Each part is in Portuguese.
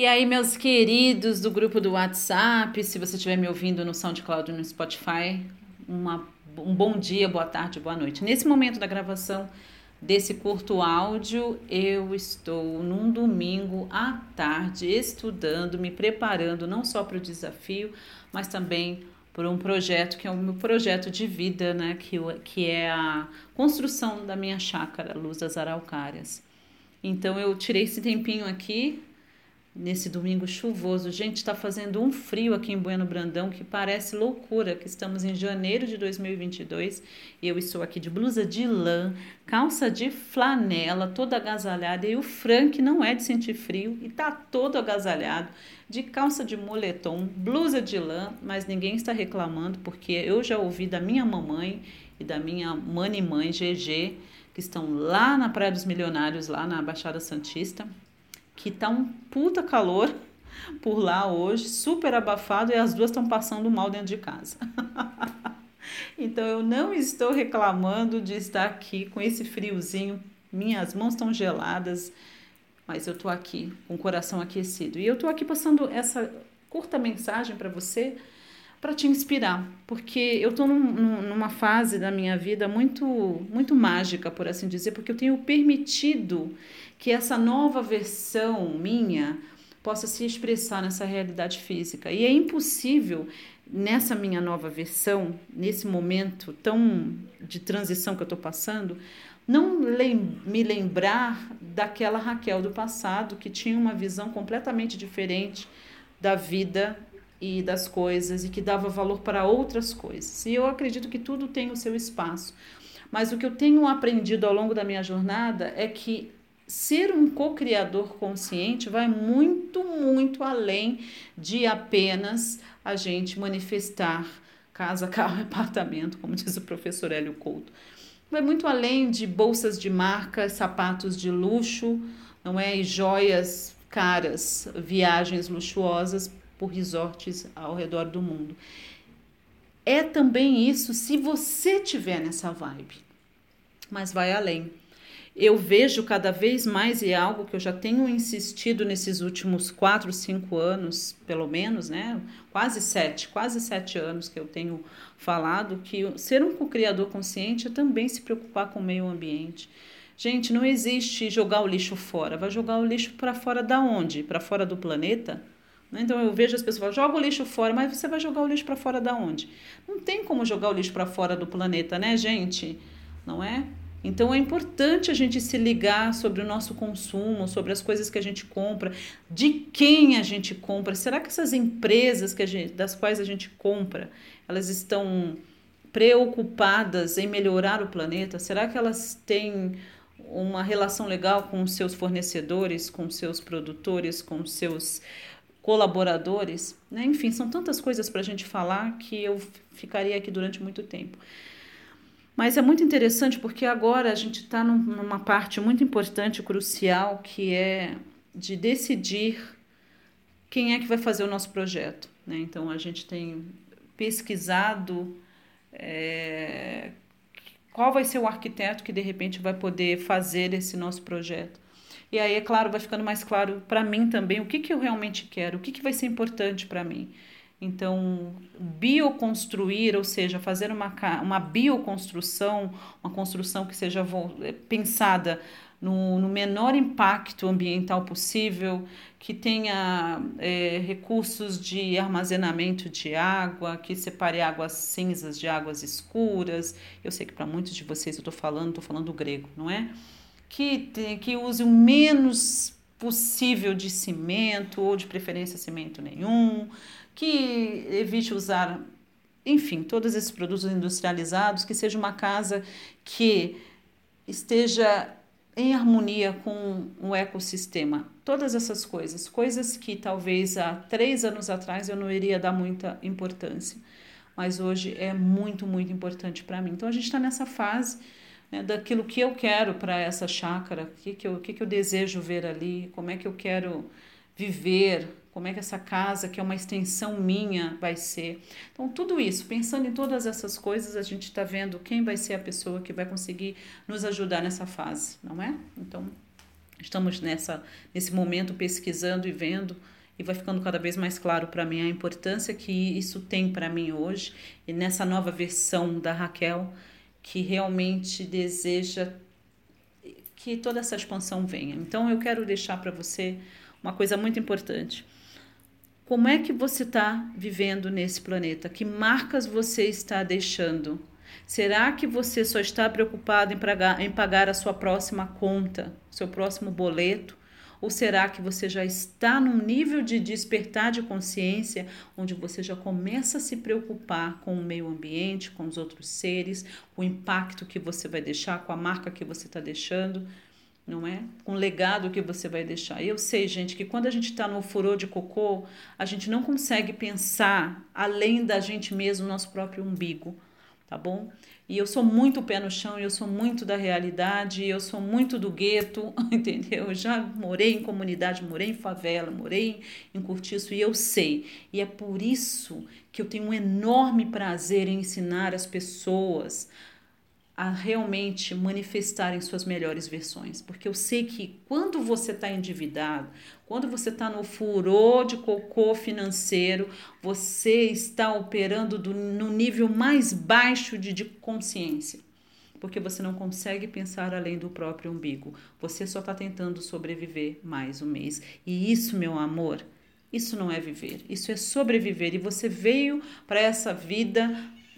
E aí, meus queridos do grupo do WhatsApp, se você estiver me ouvindo no SoundCloud no Spotify, uma, um bom dia, boa tarde, boa noite. Nesse momento da gravação desse curto áudio, eu estou num domingo à tarde estudando, me preparando não só para o desafio, mas também por um projeto que é o meu projeto de vida, né, que, que é a construção da minha chácara Luz das Araucárias. Então eu tirei esse tempinho aqui nesse domingo chuvoso. Gente, está fazendo um frio aqui em Bueno Brandão que parece loucura, que estamos em janeiro de 2022 e eu estou aqui de blusa de lã, calça de flanela, toda agasalhada e o Frank não é de sentir frio e tá todo agasalhado, de calça de moletom, blusa de lã, mas ninguém está reclamando porque eu já ouvi da minha mamãe e da minha mãe e mãe GG que estão lá na Praia dos Milionários, lá na Baixada Santista, que tá um puta calor por lá hoje, super abafado, e as duas estão passando mal dentro de casa. então eu não estou reclamando de estar aqui com esse friozinho, minhas mãos estão geladas, mas eu tô aqui com o coração aquecido. E eu tô aqui passando essa curta mensagem para você para te inspirar, porque eu estou num, numa fase da minha vida muito, muito mágica, por assim dizer, porque eu tenho permitido que essa nova versão minha possa se expressar nessa realidade física. E é impossível nessa minha nova versão, nesse momento tão de transição que eu estou passando, não lem me lembrar daquela Raquel do passado que tinha uma visão completamente diferente da vida e das coisas e que dava valor para outras coisas. E eu acredito que tudo tem o seu espaço. Mas o que eu tenho aprendido ao longo da minha jornada é que ser um co-criador consciente vai muito, muito além de apenas a gente manifestar casa, carro, apartamento, como diz o professor Hélio Couto. Vai muito além de bolsas de marca, sapatos de luxo, não é? E joias caras, viagens luxuosas por resorts ao redor do mundo. É também isso se você tiver nessa vibe, mas vai além. Eu vejo cada vez mais, e é algo que eu já tenho insistido nesses últimos quatro, cinco anos, pelo menos, né? Quase sete, quase sete anos que eu tenho falado, que ser um co-criador consciente é também se preocupar com o meio ambiente. Gente, não existe jogar o lixo fora. Vai jogar o lixo para fora da onde? Para fora do planeta? Né? Então eu vejo as pessoas falam, joga o lixo fora, mas você vai jogar o lixo para fora da onde? Não tem como jogar o lixo para fora do planeta, né, gente? Não é? Então é importante a gente se ligar sobre o nosso consumo, sobre as coisas que a gente compra, de quem a gente compra. Será que essas empresas que gente, das quais a gente compra, elas estão preocupadas em melhorar o planeta? Será que elas têm uma relação legal com os seus fornecedores, com seus produtores, com seus colaboradores, né? Enfim, são tantas coisas para a gente falar que eu ficaria aqui durante muito tempo. Mas é muito interessante porque agora a gente está numa parte muito importante, crucial, que é de decidir quem é que vai fazer o nosso projeto. Né? Então a gente tem pesquisado é, qual vai ser o arquiteto que de repente vai poder fazer esse nosso projeto. E aí, é claro, vai ficando mais claro para mim também o que, que eu realmente quero, o que, que vai ser importante para mim. Então, bioconstruir, ou seja, fazer uma, uma bioconstrução, uma construção que seja eh, pensada no, no menor impacto ambiental possível, que tenha é, recursos de armazenamento de água, que separe águas cinzas de águas escuras. Eu sei que para muitos de vocês eu estou falando, estou falando grego, não é? Que, que use o menos possível de cimento, ou de preferência cimento nenhum, que evite usar, enfim, todos esses produtos industrializados, que seja uma casa que esteja em harmonia com o ecossistema. Todas essas coisas, coisas que talvez há três anos atrás eu não iria dar muita importância, mas hoje é muito, muito importante para mim. Então a gente está nessa fase né, daquilo que eu quero para essa chácara, o que, que, eu, que, que eu desejo ver ali, como é que eu quero viver, como é que essa casa, que é uma extensão minha, vai ser. Então, tudo isso, pensando em todas essas coisas, a gente está vendo quem vai ser a pessoa que vai conseguir nos ajudar nessa fase, não é? Então, Estamos nessa nesse momento pesquisando e vendo e vai ficando cada vez mais claro para mim a importância que isso tem para mim hoje e nessa nova versão da Raquel que realmente deseja que toda essa expansão venha. Então eu quero deixar para você uma coisa muito importante. Como é que você está vivendo nesse planeta? Que marcas você está deixando? Será que você só está preocupado em pagar, em pagar a sua próxima conta, seu próximo boleto? Ou será que você já está num nível de despertar de consciência onde você já começa a se preocupar com o meio ambiente, com os outros seres, com o impacto que você vai deixar, com a marca que você está deixando? não é? Com o legado que você vai deixar. Eu sei, gente, que quando a gente está no furor de cocô, a gente não consegue pensar além da gente mesmo, nosso próprio umbigo tá bom? E eu sou muito pé no chão, eu sou muito da realidade, eu sou muito do gueto, entendeu? Eu já morei em comunidade, morei em favela, morei em cortiço e eu sei. E é por isso que eu tenho um enorme prazer em ensinar as pessoas a realmente manifestarem suas melhores versões. Porque eu sei que quando você está endividado, quando você está no furor de cocô financeiro, você está operando do, no nível mais baixo de, de consciência. Porque você não consegue pensar além do próprio umbigo. Você só está tentando sobreviver mais um mês. E isso, meu amor, isso não é viver, isso é sobreviver. E você veio para essa vida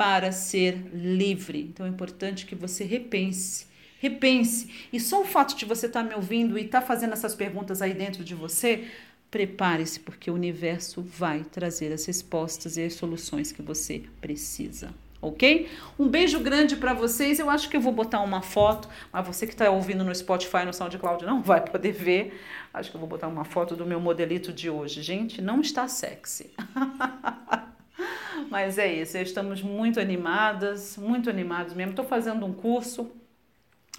para ser livre. Então é importante que você repense. Repense. E só o fato de você estar tá me ouvindo e estar tá fazendo essas perguntas aí dentro de você, prepare-se, porque o universo vai trazer as respostas e as soluções que você precisa. Ok? Um beijo grande para vocês. Eu acho que eu vou botar uma foto, mas você que está ouvindo no Spotify, no SoundCloud, não vai poder ver. Acho que eu vou botar uma foto do meu modelito de hoje. Gente, não está sexy. Mas é isso, estamos muito animadas, muito animados mesmo. Estou fazendo um curso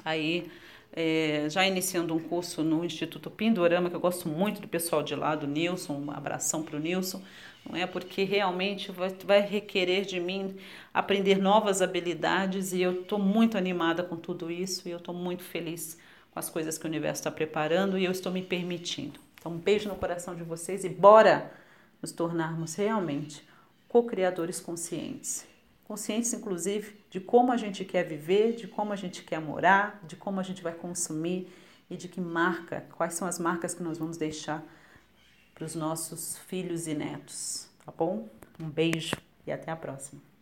aí, é, já iniciando um curso no Instituto Pindorama, que eu gosto muito do pessoal de lá, do Nilson, um abração para o Nilson, não é? Porque realmente vai, vai requerer de mim aprender novas habilidades e eu estou muito animada com tudo isso e eu estou muito feliz com as coisas que o universo está preparando e eu estou me permitindo. Então, um beijo no coração de vocês e bora nos tornarmos realmente co-criadores conscientes. Conscientes, inclusive, de como a gente quer viver, de como a gente quer morar, de como a gente vai consumir e de que marca, quais são as marcas que nós vamos deixar para os nossos filhos e netos, tá bom? Um beijo e até a próxima.